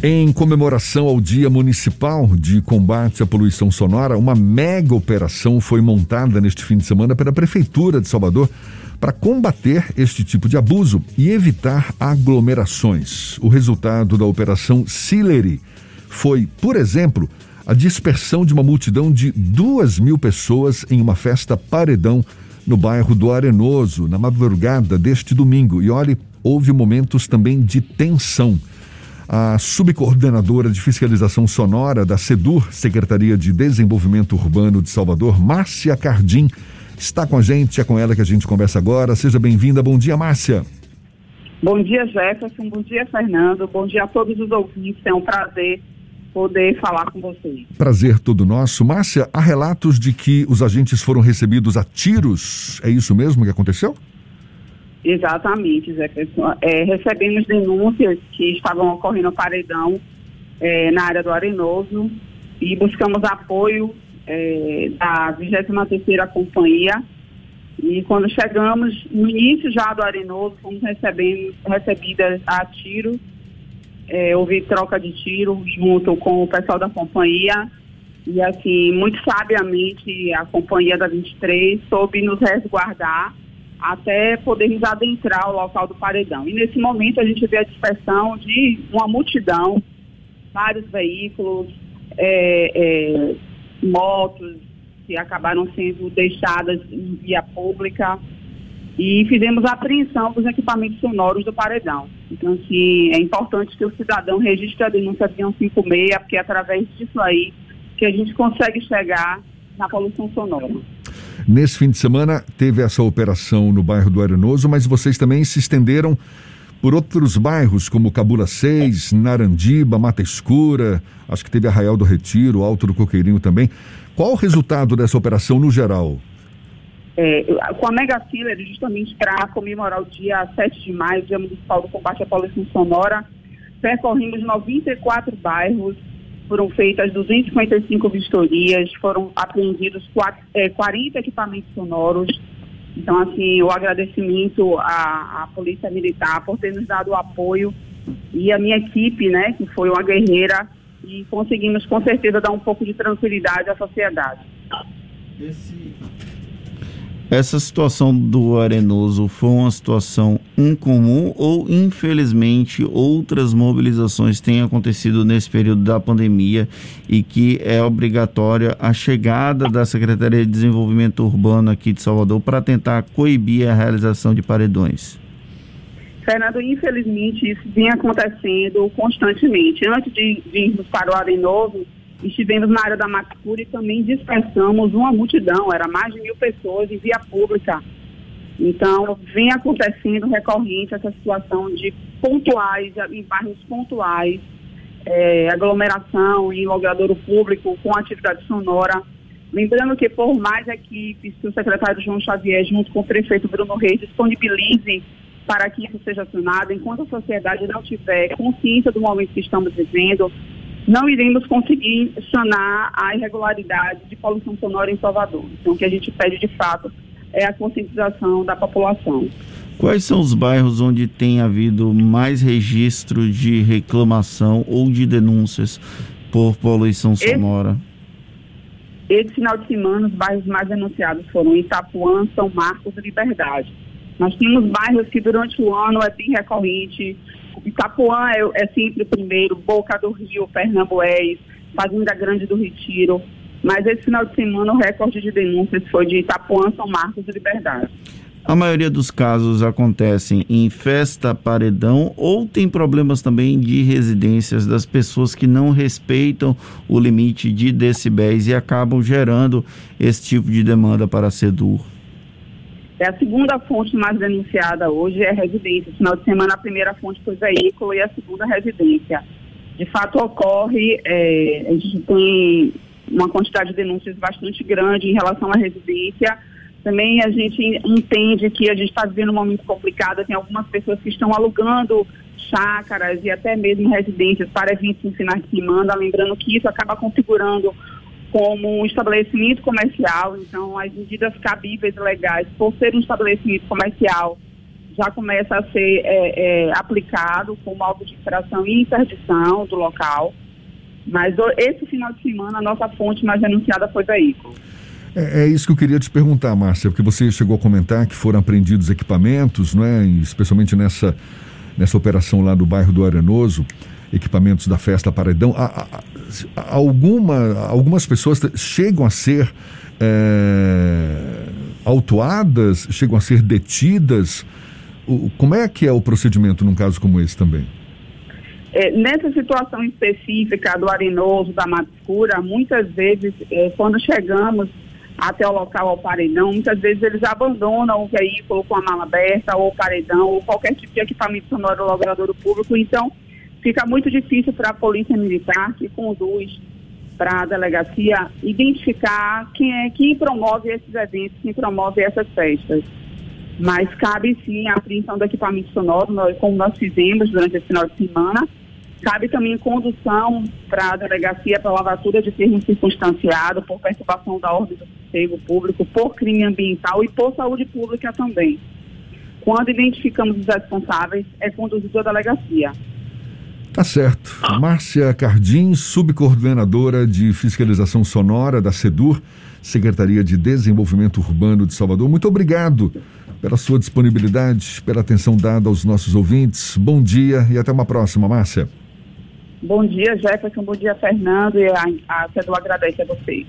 Em comemoração ao Dia Municipal de Combate à Poluição Sonora, uma mega operação foi montada neste fim de semana pela Prefeitura de Salvador para combater este tipo de abuso e evitar aglomerações. O resultado da operação Sillery foi, por exemplo, a dispersão de uma multidão de duas mil pessoas em uma festa paredão no bairro do Arenoso, na madrugada deste domingo. E olhe, houve momentos também de tensão a subcoordenadora de fiscalização sonora da SEDUR, Secretaria de Desenvolvimento Urbano de Salvador, Márcia Cardim, está com a gente. É com ela que a gente conversa agora. Seja bem-vinda. Bom dia, Márcia. Bom dia, Jefferson. Bom dia, Fernando. Bom dia a todos os ouvintes. É um prazer poder falar com vocês. Prazer todo nosso. Márcia, há relatos de que os agentes foram recebidos a tiros. É isso mesmo que aconteceu? Exatamente, Zé é, recebemos denúncias que estavam ocorrendo paredão é, na área do Arenoso e buscamos apoio é, da 23ª Companhia. E quando chegamos, no início já do Arenoso, fomos recebendo, recebidas a tiro, é, houve troca de tiro junto com o pessoal da companhia. E assim, muito sabiamente a companhia da 23 soube nos resguardar até podermos adentrar o local do paredão. E nesse momento a gente vê a dispersão de uma multidão, vários veículos, é, é, motos que acabaram sendo deixadas em via pública e fizemos a apreensão dos equipamentos sonoros do paredão. Então, assim, é importante que o cidadão registre a denúncia 156, porque é através disso aí que a gente consegue chegar na poluição sonora. Nesse fim de semana teve essa operação no bairro do Arenoso, mas vocês também se estenderam por outros bairros, como Cabula 6, Narandiba, Mata Escura, acho que teve Arraial do Retiro, Alto do Coqueirinho também. Qual o resultado dessa operação no geral? É, com a Mega Fila, justamente para comemorar o dia 7 de maio, Dia Municipal do Combate à Poluição Sonora, percorremos 94 bairros, foram feitas 255 vistorias, foram apreendidos 4, é, 40 equipamentos sonoros. Então, assim, o agradecimento à, à, Polícia Militar por ter nos dado o apoio e a minha equipe, né, que foi uma guerreira, e conseguimos com certeza dar um pouco de tranquilidade à sociedade. Esse, essa situação do Arenoso foi uma situação incomum ou, infelizmente, outras mobilizações têm acontecido nesse período da pandemia e que é obrigatória a chegada da Secretaria de Desenvolvimento Urbano aqui de Salvador para tentar coibir a realização de paredões? Fernando, infelizmente isso vem acontecendo constantemente. Antes de, de irmos para o Arenoso, estivemos na área da Macpura e também dispersamos uma multidão, era mais de mil pessoas em via pública. Então, vem acontecendo recorrente essa situação de pontuais, em bairros pontuais, é, aglomeração em logradouro público com atividade sonora. Lembrando que por mais equipes que o secretário João Xavier, junto com o prefeito Bruno Reis, disponibilizem para que isso seja acionado, enquanto a sociedade não tiver consciência do momento que estamos vivendo, não iremos conseguir sanar a irregularidade de poluição sonora em Salvador. Então, o que a gente pede de fato é a conscientização da população. Quais são os bairros onde tem havido mais registro de reclamação ou de denúncias por poluição sonora? Esse, esse final de semana, os bairros mais denunciados foram Itapuã, São Marcos e Liberdade. Nós temos bairros que durante o ano é bem recorrente, Itapuã é, é sempre o primeiro, Boca do Rio, Pernambués, Fazenda Grande do Retiro. Mas esse final de semana o recorde de denúncias foi de Itapuã, São Marcos e Liberdade. A maioria dos casos acontecem em festa paredão ou tem problemas também de residências das pessoas que não respeitam o limite de decibéis e acabam gerando esse tipo de demanda para a SEDUR. É a segunda fonte mais denunciada hoje é residência. Final de semana, a primeira fonte foi veículo e a segunda residência. De fato, ocorre, é, a gente tem uma quantidade de denúncias bastante grande em relação à residência. Também a gente entende que a gente está vivendo um momento complicado, tem algumas pessoas que estão alugando chácaras e até mesmo residências para eventos em finais de semana, lembrando que isso acaba configurando como um estabelecimento comercial, então as medidas cabíveis legais, por ser um estabelecimento comercial, já começa a ser é, é, aplicado como alvo de infração e interdição do local. Mas esse final de semana a nossa fonte mais denunciada foi veículo. É, é, isso que eu queria te perguntar, Márcia, porque você chegou a comentar que foram apreendidos equipamentos, não é? especialmente nessa, nessa operação lá do bairro do Arenoso, equipamentos da festa Paredão. A, a, alguma, algumas pessoas chegam a ser é, autuadas, chegam a ser detidas. O, como é que é o procedimento num caso como esse também? É, nessa situação específica do arenoso, da mata escura, muitas vezes, é, quando chegamos até o local ao paredão, muitas vezes eles abandonam o veículo com a mala aberta, ou o paredão, ou qualquer tipo de equipamento sonoro do público. Então, fica muito difícil para a polícia militar que conduz para a delegacia identificar quem é quem promove esses eventos, quem promove essas festas. Mas cabe sim a apreensão do equipamento sonoro, nós, como nós fizemos durante esse final de semana, Cabe também condução para a delegacia pela lavatura de termo circunstanciado, por perturbação da ordem do sossego público, por crime ambiental e por saúde pública também. Quando identificamos os responsáveis, é conduzido à delegacia. Tá certo. Márcia Cardim, subcoordenadora de fiscalização sonora da SEDUR, Secretaria de Desenvolvimento Urbano de Salvador. Muito obrigado pela sua disponibilidade, pela atenção dada aos nossos ouvintes. Bom dia e até uma próxima, Márcia. Bom dia, Jefferson. Bom dia, Fernando. E a, a CEDU agradece a vocês.